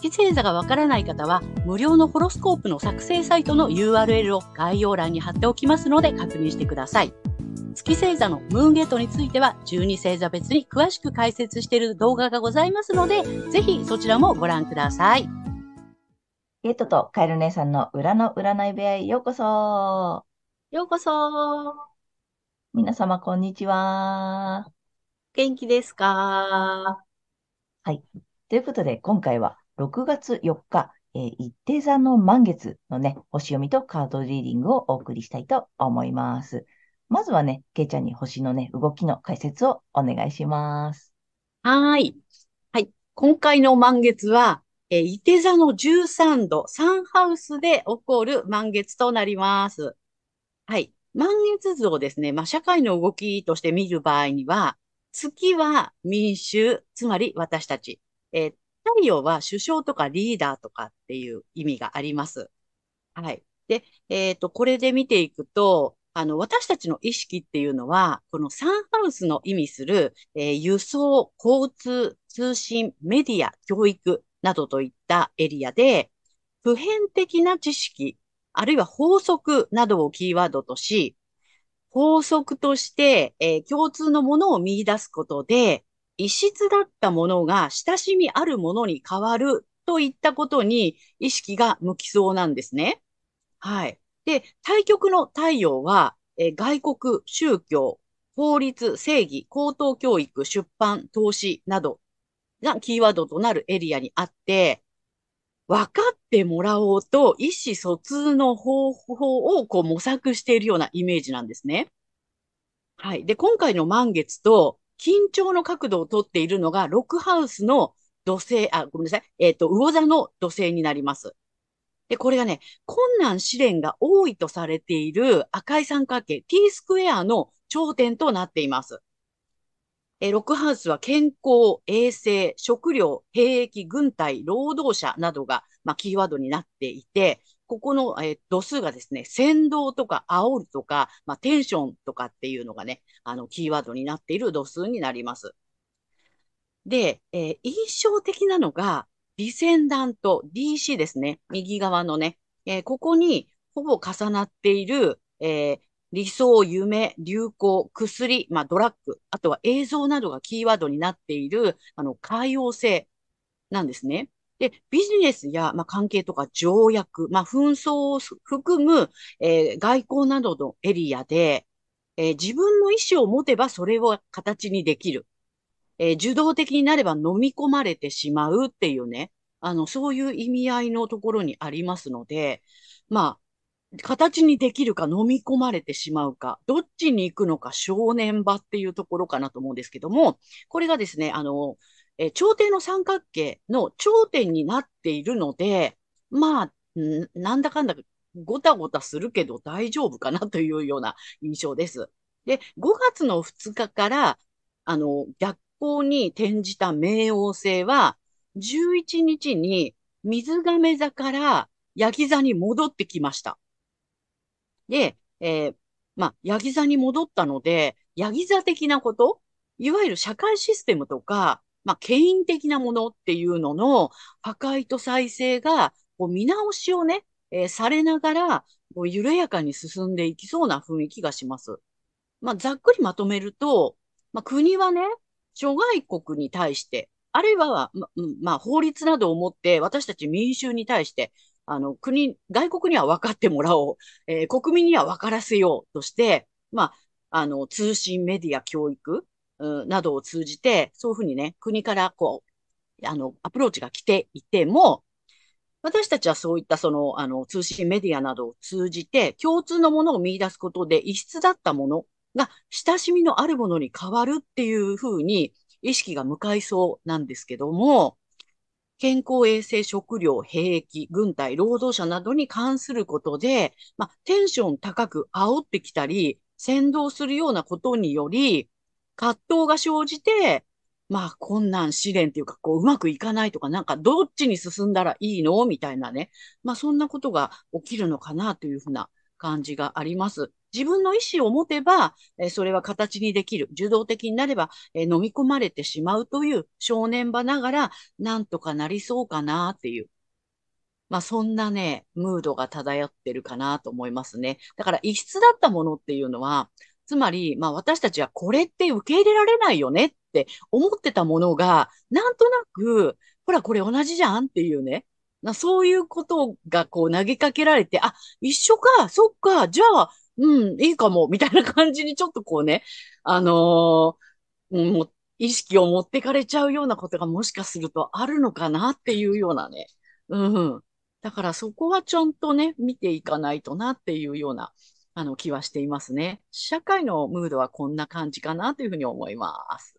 月星座がわからない方は、無料のホロスコープの作成サイトの URL を概要欄に貼っておきますので確認してください。月星座のムーンゲートについては、12星座別に詳しく解説している動画がございますので、ぜひそちらもご覧ください。ゲートとカエル姉さんの裏の占い部屋へようこそ。ようこそ。皆様、こんにちは。元気ですか？はい。ということで、今回は6月4日、えー、一定座の満月のね、星読みとカードリーディングをお送りしたいと思います。まずはね、けいちゃんに星のね、動きの解説をお願いします。はい。はい。今回の満月は、えー、伊手座の13度、サンハウスで起こる満月となります。はい。満月図をですね、まあ、社会の動きとして見る場合には、月は民衆、つまり私たち。えー、太陽は首相とかリーダーとかっていう意味があります。はい。で、えっ、ー、と、これで見ていくと、あの、私たちの意識っていうのは、このサンハウスの意味する、えー、輸送、交通、通信、メディア、教育などといったエリアで、普遍的な知識、あるいは法則などをキーワードとし、法則として、えー、共通のものを見出すことで、異質だったものが親しみあるものに変わるといったことに意識が向きそうなんですね。はい。で、対極の太陽は、え外国、宗教、法律、正義、高等教育、出版、投資などがキーワードとなるエリアにあって、分かってもらおうと意思疎通の方法をこう模索しているようなイメージなんですね。はい。で、今回の満月と緊張の角度をとっているのが、ロックハウスの土星、あ、ごめんなさい。えっ、ー、と、魚座の土星になります。で、これがね、困難試練が多いとされている赤い三角形 T スクエアの頂点となっています。えロックハウスは健康、衛生、食料、兵役、軍隊、労働者などが、まあ、キーワードになっていて、ここの、えー、度数がですね、先導とか煽るとか、まあ、テンションとかっていうのがね、あの、キーワードになっている度数になります。で、えー、印象的なのが、ディセンダント、DC ですね。右側のね。えー、ここにほぼ重なっている、え、理想、夢、流行、薬、まあ、ドラッグ、あとは映像などがキーワードになっている、あの、海洋性なんですね。で、ビジネスや、まあ、関係とか条約、まあ、紛争を含む、えー、外交などのエリアで、えー、自分の意思を持てばそれを形にできる。えー、受動的になれば飲み込まれてしまうっていうね、あの、そういう意味合いのところにありますので、まあ、形にできるか飲み込まれてしまうか、どっちに行くのか正念場っていうところかなと思うんですけども、これがですね、あの、え朝廷の三角形の頂点になっているので、まあ、なんだかんだごたごたするけど大丈夫かなというような印象です。で、5月の2日から、あの、逆光に転じた冥王星は、11日に水亀座からヤギ座に戻ってきました。で、えー、まあ、ヤギ座に戻ったので、ヤギ座的なこと、いわゆる社会システムとか、まあ、権威的なものっていうのの破壊と再生が、こう見直しをね、えー、されながら、こう緩やかに進んでいきそうな雰囲気がします。まあ、ざっくりまとめると、まあ、国はね、諸外国に対して、あるいは、ま、まあ、法律などをもって私たち民衆に対して、あの、国、外国には分かってもらおう、えー、国民には分からせようとして、まあ、あの、通信、メディア、教育、などを通じて、そういうふうにね、国からこう、あの、アプローチが来ていても、私たちはそういったその、あの、通信メディアなどを通じて、共通のものを見出すことで、異質だったものが親しみのあるものに変わるっていうふうに意識が向かいそうなんですけども、健康衛生食料兵役、軍隊、労働者などに関することで、まあ、テンション高く煽ってきたり、先導するようなことにより、葛藤が生じて、まあ、困難試練っていうか、こう、うまくいかないとか、なんか、どっちに進んだらいいの？みたいなね。まあ、そんなことが起きるのかなというふうな感じがあります。自分の意思を持てば、えそれは形にできる。受動的になれば、え飲み込まれてしまうという少年場ながら、なんとかなりそうかなっていう。まあそんなね、ムードが漂ってるかなと思いますね。だから異質だったものっていうのは、つまり、まあ私たちはこれって受け入れられないよねって思ってたものが、なんとなく、ほらこれ同じじゃんっていうね。そういうことがこう投げかけられて、あ、一緒か、そっか、じゃあ、うん、いいかも、みたいな感じにちょっとこうね、あのー、も意識を持ってかれちゃうようなことがもしかするとあるのかなっていうようなね。うん。だからそこはちゃんとね、見ていかないとなっていうような、あの、気はしていますね。社会のムードはこんな感じかなというふうに思います。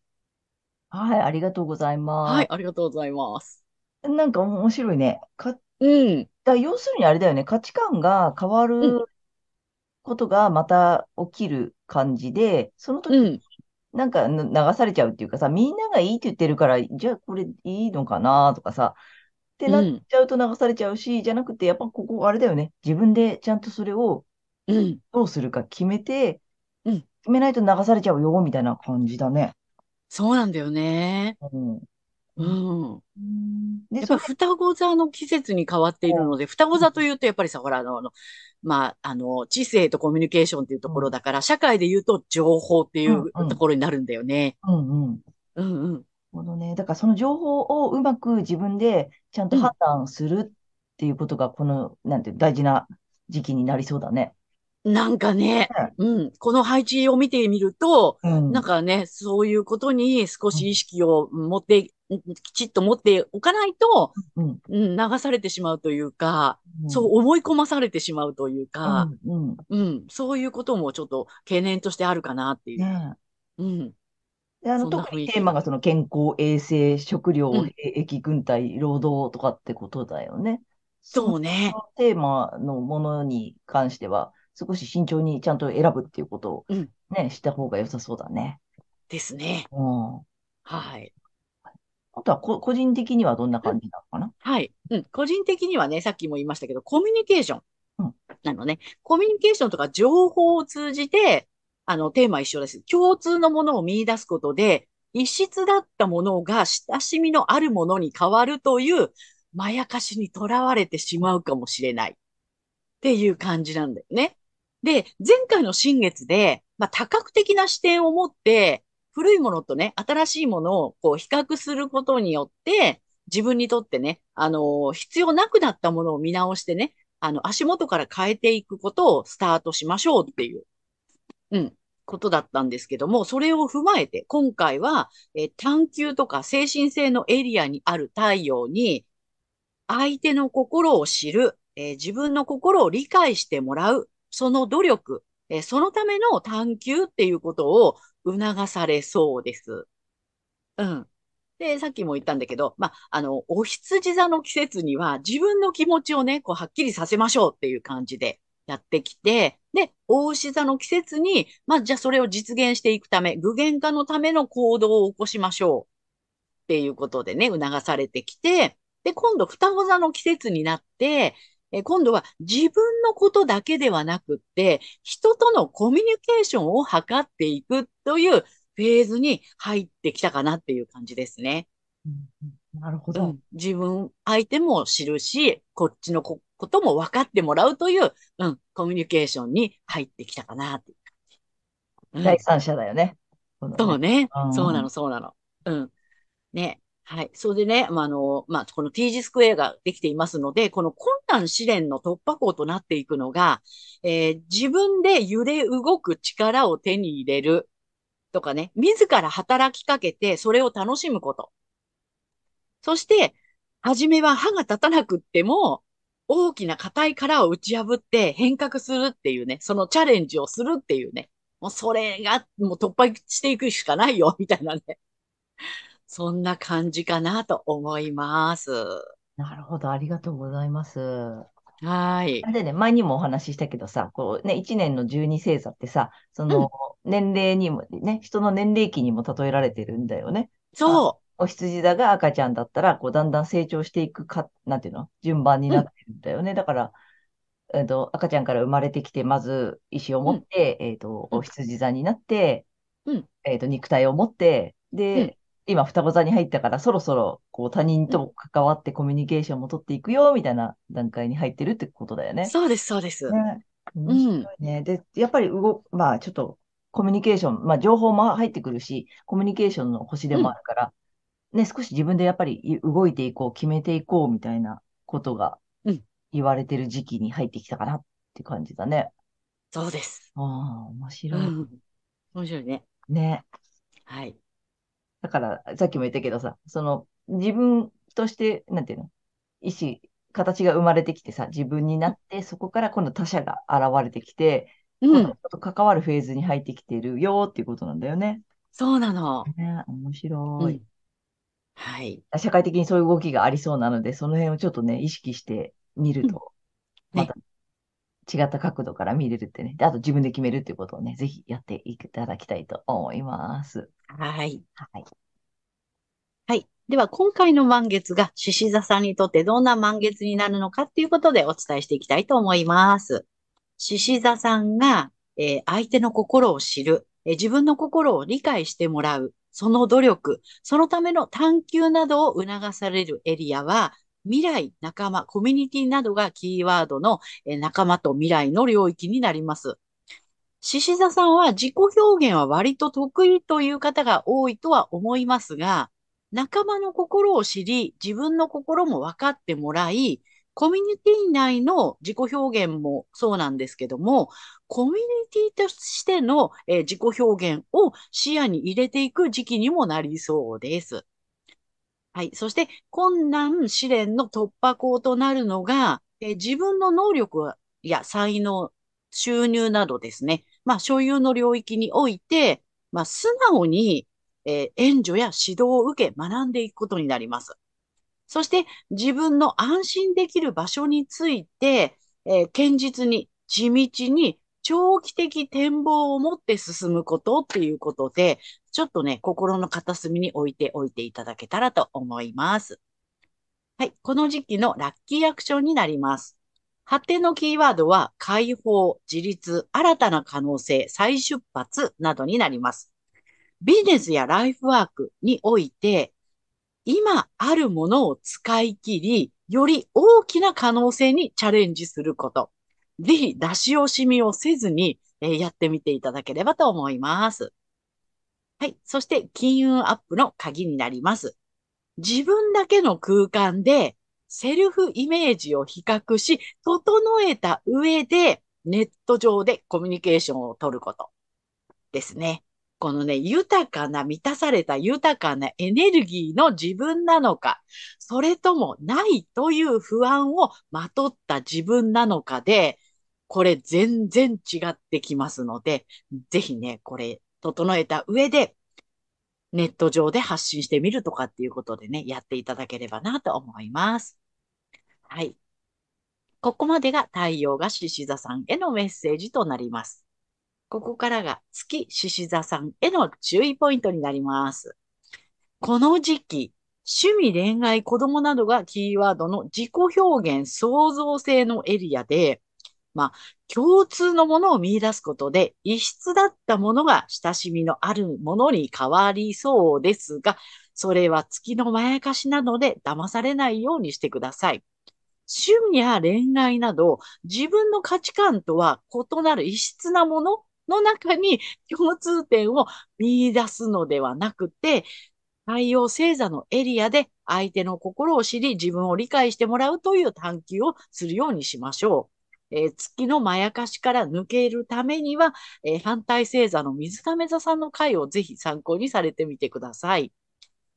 はい、ありがとうございます。はい、ありがとうございます。なんか面白いね。か、うん。だ要するにあれだよね。価値観が変わることがまた起きる感じで、その時になんか流されちゃうっていうかさ、みんながいいって言ってるから、じゃあこれいいのかなとかさ、ってなっちゃうと流されちゃうし、じゃなくて、やっぱここあれだよね。自分でちゃんとそれをどうするか決めて、うん。決めないと流されちゃうよ、みたいな感じだね。そうなんだよね。うん。うん。で、やっぱ双子座の季節に変わっているので、双子座というと、やっぱりさ、ほら、あの、まあ、あの、知性とコミュニケーションっていうところだから、社会で言うと情報っていうところになるんだよね。うんうん。うんうん。ほどね。だからその情報をうまく自分でちゃんと判断するっていうことが、この、なんて大事な時期になりそうだね。なんかね、うん、この配置を見てみると、うん、なんかね、そういうことに少し意識を持って、うん、きちっと持っておかないと、うん、流されてしまうというか、そう思い込まされてしまうというか、うんそういうこともちょっと懸念としてあるかなっていう。ね、うん。で、あの、特にテーマがその健康、衛生、食料、兵役、軍隊、労働とかってことだよね。そうね。テーマのものに関しては、少し慎重にちゃんと選ぶっていうことをね、うん、した方が良さそうだね。ですね。うん。はい。あとはこ、個人的にはどんな感じなのかな、うん、はい。うん。個人的にはね、さっきも言いましたけど、コミュニケーション。うん。なのね。コミュニケーションとか情報を通じて、あの、テーマ一緒です。共通のものを見出すことで、異質だったものが親しみのあるものに変わるという、まやかしにとらわれてしまうかもしれない。っていう感じなんだよね。で、前回の新月で、まあ、多角的な視点を持って、古いものとね、新しいものをこう比較することによって、自分にとってね、あの、必要なくなったものを見直してね、あの、足元から変えていくことをスタートしましょうっていう、うん、ことだったんですけども、それを踏まえて、今回は、え探求とか精神性のエリアにある太陽に、相手の心を知る、えー、自分の心を理解してもらう、その努力、えそのための探求っていうことを促されそうです。うん。で、さっきも言ったんだけど、まあ、の、お羊座の季節には自分の気持ちをね、こう、はっきりさせましょうっていう感じでやってきて、で、大牛座の季節に、ま、じゃあそれを実現していくため、具現化のための行動を起こしましょうっていうことでね、促されてきて、で、今度、双子座の季節になって、え今度は自分のことだけではなくって、人とのコミュニケーションを図っていくというフェーズに入ってきたかなっていう感じですね。うん、なるほど、うん、自分、相手も知るし、こっちのことも分かってもらうという、うん、コミュニケーションに入ってきたかなっていう感じ。うん、第三者だよね。そうね。そうなの、そうなの。うん。ね。はい。それでね、まあ、あの、まあ、この T 字スクエアができていますので、この困難試練の突破口となっていくのが、えー、自分で揺れ動く力を手に入れるとかね、自ら働きかけてそれを楽しむこと。そして、初めは歯が立たなくっても、大きな硬い殻を打ち破って変革するっていうね、そのチャレンジをするっていうね、もうそれがもう突破していくしかないよ、みたいなね。そんな感じかなと思います。なるほど。ありがとうございます。はい。でね、前にもお話ししたけどさ、こうね、1年の十二星座ってさ、その、年齢にも、ね、人の年齢期にも例えられてるんだよね。そう。お羊座が赤ちゃんだったら、こう、だんだん成長していくか、なんていうの？順番になってるんだよね。うん、だから、えっと、赤ちゃんから生まれてきて、まず意思を持って、うん、えっと、お羊座になって、うん、えっと、肉体を持って、で、今双子座に入ったから、そろそろこう他人と関わってコミュニケーションも取っていくよ、みたいな段階に入ってるってことだよね。そうです、そうです。ね。面白いね。で、やっぱり動、まあちょっとコミュニケーション、まあ情報も入ってくるし、コミュニケーションの星でもあるから、うん、ね、少し自分でやっぱり動いていこう、決めていこうみたいなことが言われてる時期に入ってきたかなって感じだね。そうです。ああ、面白い、うん。面白いね。ね。はい。だから、さっきも言ったけどさ、その、自分として、なんていうの、意思、形が生まれてきてさ、自分になって、そこから今度他者が現れてきて、うん。と関わるフェーズに入ってきてるよっていうことなんだよね。そうなの。ね、面白い、うん。はい。社会的にそういう動きがありそうなので、その辺をちょっとね、意識してみると、また違った角度から見れるってね。で、あと自分で決めるっていうことをね、ぜひやっていただきたいと思います。はい。はい。はい。では、今回の満月が獅子座さんにとってどんな満月になるのかっていうことでお伝えしていきたいと思います。獅子座さんが、えー、相手の心を知る、えー、自分の心を理解してもらう、その努力、そのための探求などを促されるエリアは、未来、仲間、コミュニティなどがキーワードの、え仲間と未来の領域になります。獅子座さんは自己表現は割と得意という方が多いとは思いますが、仲間の心を知り、自分の心も分かってもらい、コミュニティ内の自己表現もそうなんですけども、コミュニティとしての、え自己表現を視野に入れていく時期にもなりそうです。はい。そして、困難試練の突破口となるのが、え自分の能力や才能、収入などですね。まあ、所有の領域において、まあ、素直に、え、援助や指導を受け学んでいくことになります。そして、自分の安心できる場所について、え、堅実に、地道に、長期的展望を持って進むことっていうことで、ちょっとね、心の片隅に置いておいていただけたらと思います。はい。この時期のラッキーアクションになります。発展のキーワードは、解放、自立、新たな可能性、再出発などになります。ビジネスやライフワークにおいて、今あるものを使い切り、より大きな可能性にチャレンジすること。ぜひ出し惜しみをせずに、え、やってみていただければと思います。はい。そして、金運アップの鍵になります。自分だけの空間で、セルフイメージを比較し、整えた上で、ネット上でコミュニケーションを取ることですね。このね、豊かな、満たされた豊かなエネルギーの自分なのか、それともないという不安をまとった自分なのかで、これ全然違ってきますので、ぜひね、これ整えた上で、ネット上で発信してみるとかっていうことでね、やっていただければなと思います。はい。ここまでが太陽が獅子座さんへのメッセージとなります。ここからが月獅子座さんへの注意ポイントになります。この時期、趣味、恋愛、子供などがキーワードの自己表現、創造性のエリアで、まあ、共通のものを見出すことで、異質だったものが親しみのあるものに変わりそうですが、それは月のまやかしなので騙されないようにしてください。趣味や恋愛など、自分の価値観とは異なる異質なものの中に共通点を見出すのではなくて、太陽星座のエリアで相手の心を知り、自分を理解してもらうという探求をするようにしましょう。えー、月のまやかしから抜けるためには、えー、反対星座の水亀座さんの回をぜひ参考にされてみてください。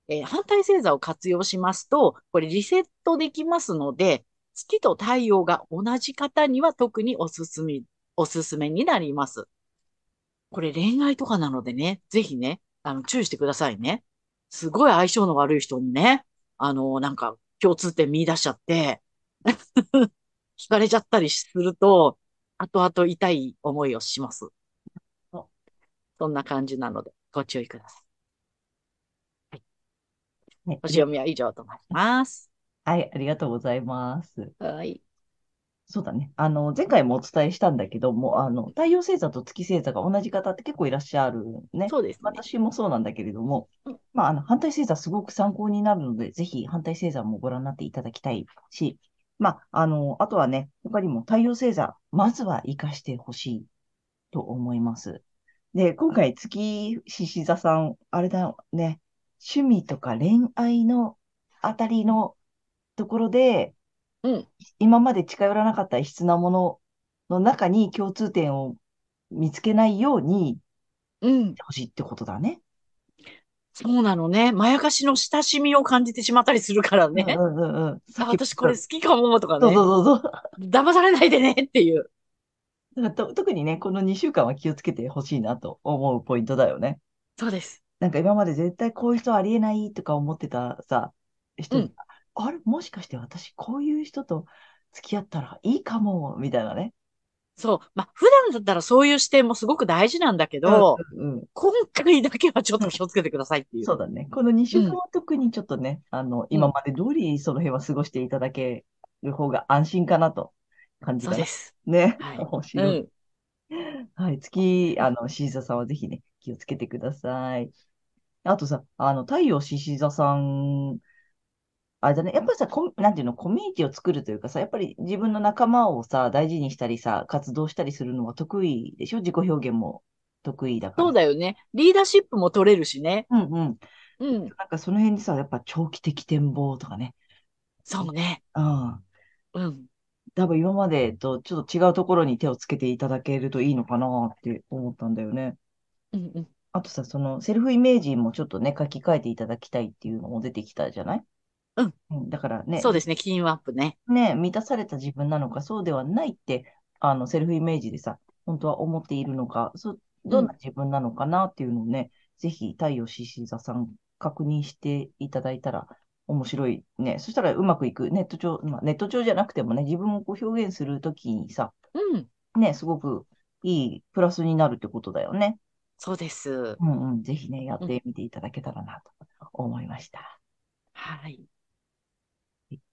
えー、反対星座を活用しますと、これリセットできますので、月と太陽が同じ方には特におすすめ、おすすめになります。これ恋愛とかなのでね、ぜひね、あの、注意してくださいね。すごい相性の悪い人にね、あの、なんか共通点見出しちゃって、惹かれちゃったりすると、後々痛い思いをします。あそんな感じなので、ご注意ください。ねお読みは以上となります。はい、ありがとうございます。はい。そうだね。あの、前回もお伝えしたんだけども、あの、太陽星座と月星座が同じ方って結構いらっしゃるね。そうですね。私もそうなんだけれどもうん、まあ、あの、反対星座すごく参考になるので、ぜひ反対星座もご覧になっていただきたいし、まあ、あの、あとはね、他にも太陽星座、まずは活かしてほしいと思います。で、今回月獅子座さん、あれだね、趣味とか恋愛のあたりのところで、うん。今まで近寄らなかった異質なものの中に共通点を見つけないようにうんし。てほしいってことだね。そうなのね。まやかしの親しみを感じてしまったりするからね。うんうんうん私これ好きかもとかね。そうそうそうそう。騙されないでねっていう。特にね、この2週間は気をつけてほしいなと思うポイントだよね。そうです。なんか今まで絶対こういう人ありえないとか思ってたさ、人に、うんあれ、もしかして私こういう人と付き合ったらいいかも、みたいなね。そう。まあ、普段だったらそういう視点もすごく大事なんだけど、うんうん今回だけはちょっと気をつけてくださいっていう。そうだね。この2週間は特にちょっとね、あの、今まで通りその辺は過ごしていただける方が安心かなと感じたなそうです。ね。はい面白い。うん。はい。月、あの、獅子座さんはぜひね、気をつけてください。あとさ、あの、太陽獅子座さん、あれだね、やっぱりさ、コミなんていうの、コミュニティを作るというかさ、やっぱり自分の仲間をさ、大事にしたりさ、活動したりするのは得意でしょ？自己表現も得意だから。そうだよね。リーダーシップも取れるしね。うんうん。うん。なんかその辺にさ、やっぱ長期的展望とかね。そうね。うん。うん。多分今までとちょっと違うところに手をつけていただけるといいのかなって思ったんだよね。うんうん。あとさ、そのセルフイメージもちょっとね、書き換えていただきたいっていうのも出てきたじゃない？うん。うん、だからね、そうですね。金運アップね。ね、満たされた自分なのか、そうではないって、あの、セルフイメージでさ、本当は思っているのか、そどんな自分なのかなっていうのをね、ぜひ太陽獅子座さん確認していただいたら面白いね。そしたらうまくいく。ネット上、まあ、ネット上じゃなくてもね、自分をこう表現するときにさ、うん。ね、すごくいいプラスになるってことだよね。そうです。うんうん。ぜひね、やってみていただけたらなと思いました。はい。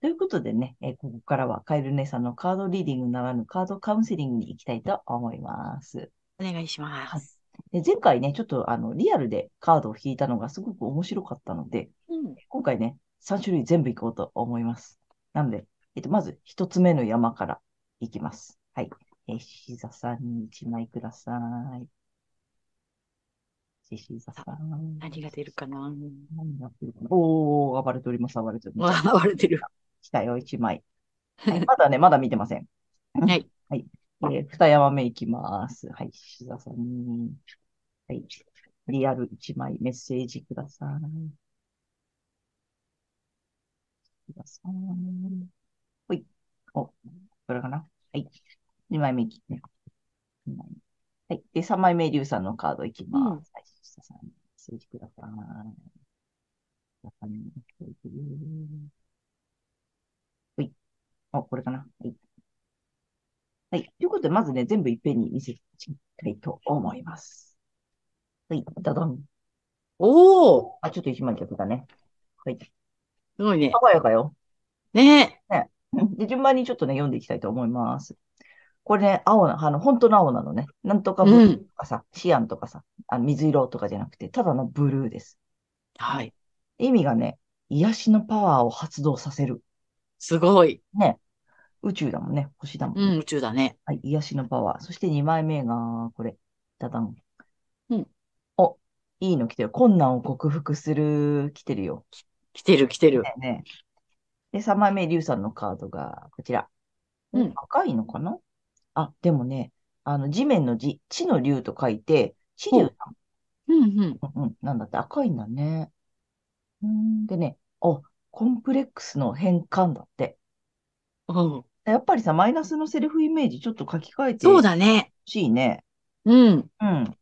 ということでね、えーここからはカエル姉さんのカードリーディングならぬカードカウンセリングに行きたいと思います。お願いします。で前回ね、ちょっとあのリアルでカードを引いたのがすごく面白かったので、うん。今回ね、3種類全部いこうと思います。なので、えっと、まず1つ目の山からいきます。はい。えー、獅子座さんに1枚ください。獅子座さん。何が出るかな何が出るかなおー、暴れております、暴れておりわます。あ、割れてる。来たよ、1枚。はい、まだね、まだ見てません。はい。はい。えー、二山目いきます。はい。獅子座さんに。はい。リアル1枚メッセージください。ください。ほい。お、これかなはい。2枚目いきね。二枚目はい。で、3枚目、リュウさんのカードいきます。うんはい。獅子座さん、メッセージください。くださいメッセージほい。お、これかなはい。はい。ということで、まずね、全部いっぺんに見せていきたいと思います。はい。ダダン。おーあ、ちょっと一枚逆だね。はい。すごいね。爽やかよ。ねで、順番にちょっとね、読んでいきたいと思います。これね、青な、あの、本当の青なのね。なんとかブルーとかさ、シアンとかさ、あの水色とかじゃなくて、ただのブルーです。はい。意味がね、癒しのパワーを発動させる。すごい。ね。宇宙だもんね。星だもんね。うん、宇宙だね。はい、癒しのパワー。そして2枚目が、これ、ダダン。うん。お、いいの来てる。困難を克服する、来てるよ。来てる、来てる。ねねで、3枚目、リュウさんのカードが、こちら。うん赤いのかなあ、でもね、あの、地面の地、地の竜と書いて、地竜さん。うん、うん。うんうん、なんだって赤いんだね。うん、でね、お、コンプレックスの変換だって。うん。やっぱりさ、マイナスのセルフイメージちょっと書き換えてそうほだね。しいね。うん。うん。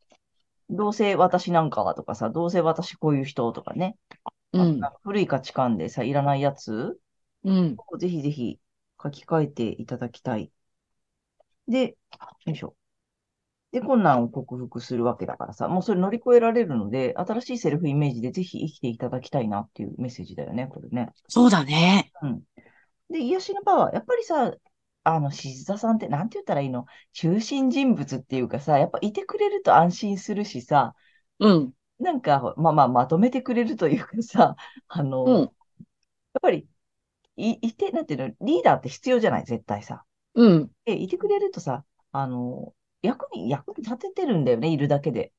どうせ私なんかはとかさ、どうせ私こういう人とかね。うん。古い価値観でさ、いらないやつうん。をぜひぜひ書き換えていただきたい。で、よいしょ。で、困難を克服するわけだからさ、もうそれ乗り越えられるので、新しいセルフイメージでぜひ生きていただきたいなっていうメッセージだよね、これね。そうだね。うん。で、癒しのパワー、やっぱりさ、あの、静田さんって、なんて言ったらいいの？中心人物っていうかさ、やっぱいてくれると安心するしさ、うん。なんか、まあまあ、まとめてくれるというかさ、あの、うん。やっぱり、い、いて、なんていうの、リーダーって必要じゃない、絶対さ。うん。で、いてくれるとさ、あの、役に、役に立ててるんだよね、いるだけで。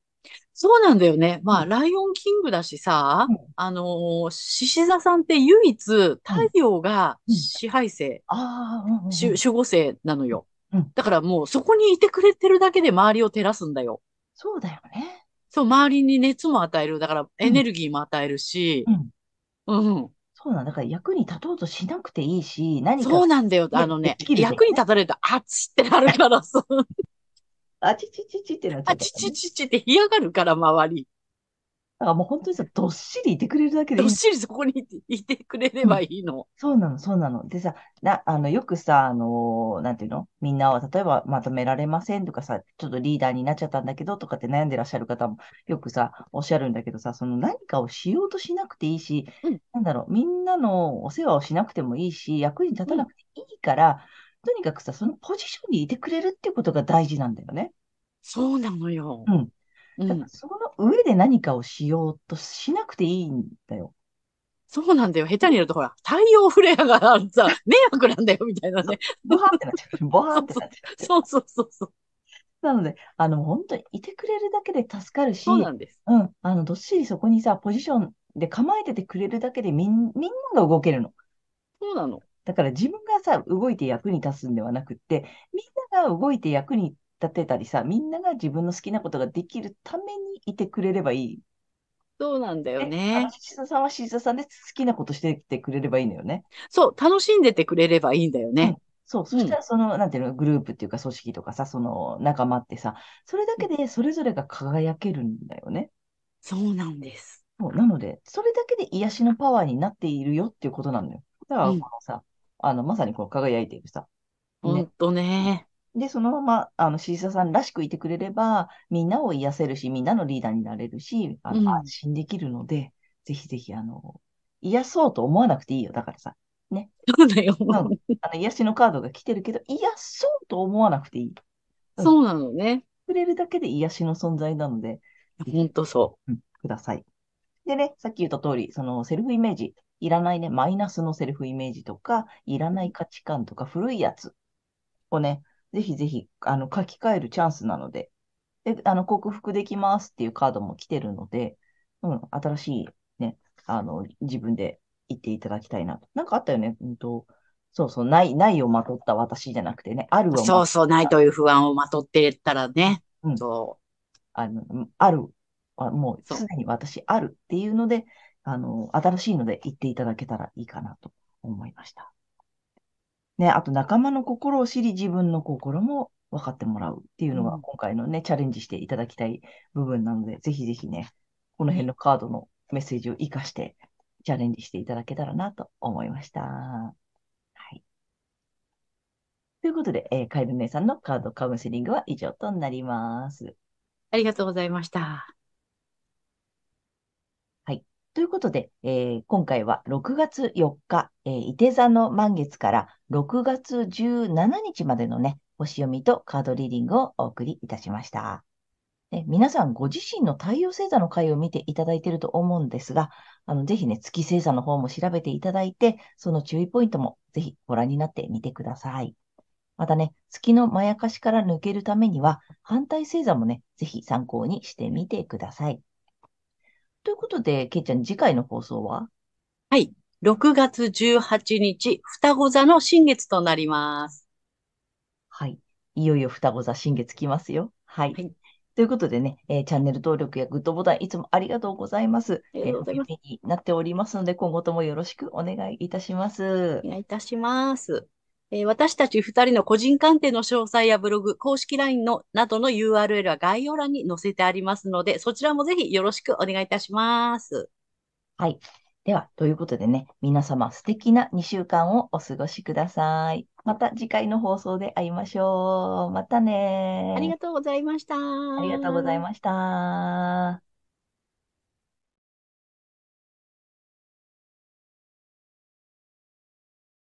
そうなんだよね。まあ、うんライオンキングだしさうん、あのー獅子座さんって唯一太陽がうん支配星、ああ、うんうんうんしゅ守護星なのようん。だからもうそこにいてくれてるだけで周りを照らすんだよ。そうだよね。そう、周りに熱も与える。だからエネルギーも与えるし、うん。うん。そうなんだ。だから役に立とうとしなくていいし、何かそうなんだよ。ねあのねね役に立たれると、あっちってなるからさ、あちちちちってなっちゃあったちちちちって干上がるから、周り。だからもう本当にさ、どっしりいてくれるだけでいいどっしりそこにいていてくれればいいの。そうなの、そうなの。でさ、な、あの、よくさ、あのーなんていうの？みんなは、例えば、まとめられませんとかさ、ちょっとリーダーになっちゃったんだけど、とかって悩んでらっしゃる方もよくさ、おっしゃるんだけどさ、その何かをしようとしなくていいし、うんなんだろう、みんなのお世話をしなくてもいいし、役に立たなくていいから、とにかくさ、そのポジションにいてくれるっていうことが大事なんだよね。そうなのよ。うん。うんだから。その上で何かをしようとしなくていいんだよ。そうなんだよ。下手にやると、ほら、太陽フレアがさ、迷惑なんだよ、みたいなね。ボハーってなっちゃう。ボハーってなっちゃう。そうそうそうそう。なので、あの、本当にいてくれるだけで助かるし、そうなんです。うん、あの、どっしりそこにさ、ポジションで構えててくれるだけでみん、みんなが動けるの。そうなの。だから自分がさ、動いて役に立つんではなくって、みんなが動いて役に立てたりさ、みんなが自分の好きなことができるためにいてくれればいい。そうなんだよあねの。しずさんはしずさんで好きなことしてきてくれればいいのよね。そう、楽しんでてくれればいいんだよね。そう、そしたらその、なんていうの、グループっていうか組織とかさ、その仲間ってさ、それだけでそれぞれが輝けるんだよね。そうなんです。そうなので、それだけで癒しのパワーになっているよっていうことなのよ。だから、うんこのさ、あの、まさにこの輝いているさ。ほんとね。で、そのまま、あの、シーサさんらしくいてくれれば、みんなを癒せるし、みんなのリーダーになれるし、あの、うん安心できるので、ぜひぜひ、あの、癒そうと思わなくていいよ。だからさ、そうだよ。んあの、癒しのカードが来てるけど、癒そうと思わなくていい。そうなのね。くれるだけで癒しの存在なので、ほんとそうんください。でね、さっき言った通り、そのセルフイメージ、いらないね、マイナスのセルフイメージとか、いらない価値観とか、古いやつをね、ぜひぜひ、あの、書き換えるチャンスなので、で、あの、克服できますっていうカードも来てるので、うん、新しいね、あの、自分で言っていただきたいなと。なんかあったよね、うんと、そうそう、ない、ないをまとった私じゃなくてね、あるをそうそう、ないという不安をまとってたらね。うん。そあの、ある、あもう。すでに私あるっていうので、あの、新しいので言っていただけたらいいかなと思いました。ね、あと仲間の心を知り、自分の心も分かってもらうっていうのがうん今回のね、チャレンジしていただきたい部分なので、ぜひぜひね、この辺のカードのメッセージを活かしてチャレンジしていただけたらなと思いました。はい。ということで、えーカエル姉さんのカードカウンセリングは以上となります。ありがとうございました。ということで、えー今回は6月4日、えー、伊手座の満月から6月17日までのね、星読みとカードリーディングをお送りいたしました。で皆さんご自身の太陽星座の回を見ていただいていると思うんですが、あのぜひね、月星座の方も調べていただいて、その注意ポイントもぜひご覧になってみてください。またね、月のまやかしから抜けるためには、反対星座もね、ぜひ参考にしてみてください。ということで、けいちゃん、次回の放送は？はい。6月18日、双子座の新月となります。はい。いよいよ双子座新月来ますよ。はい。はいということでね、えーチャンネル登録やグッドボタンいつもありがとうございます。ありがとうございますえー励みになっておりますので、今後ともよろしくお願いいたしますお。願いいたします。えー私たち二人の個人鑑定の詳細やブログ、公式 LINE のなどの URL は概要欄に載せてありますので、そちらもぜひよろしくお願いいたします。はい。では、ということでね、皆様素敵な2週間をお過ごしください。また次回の放送で会いましょう。またねありがとうございました。ありがとうございました。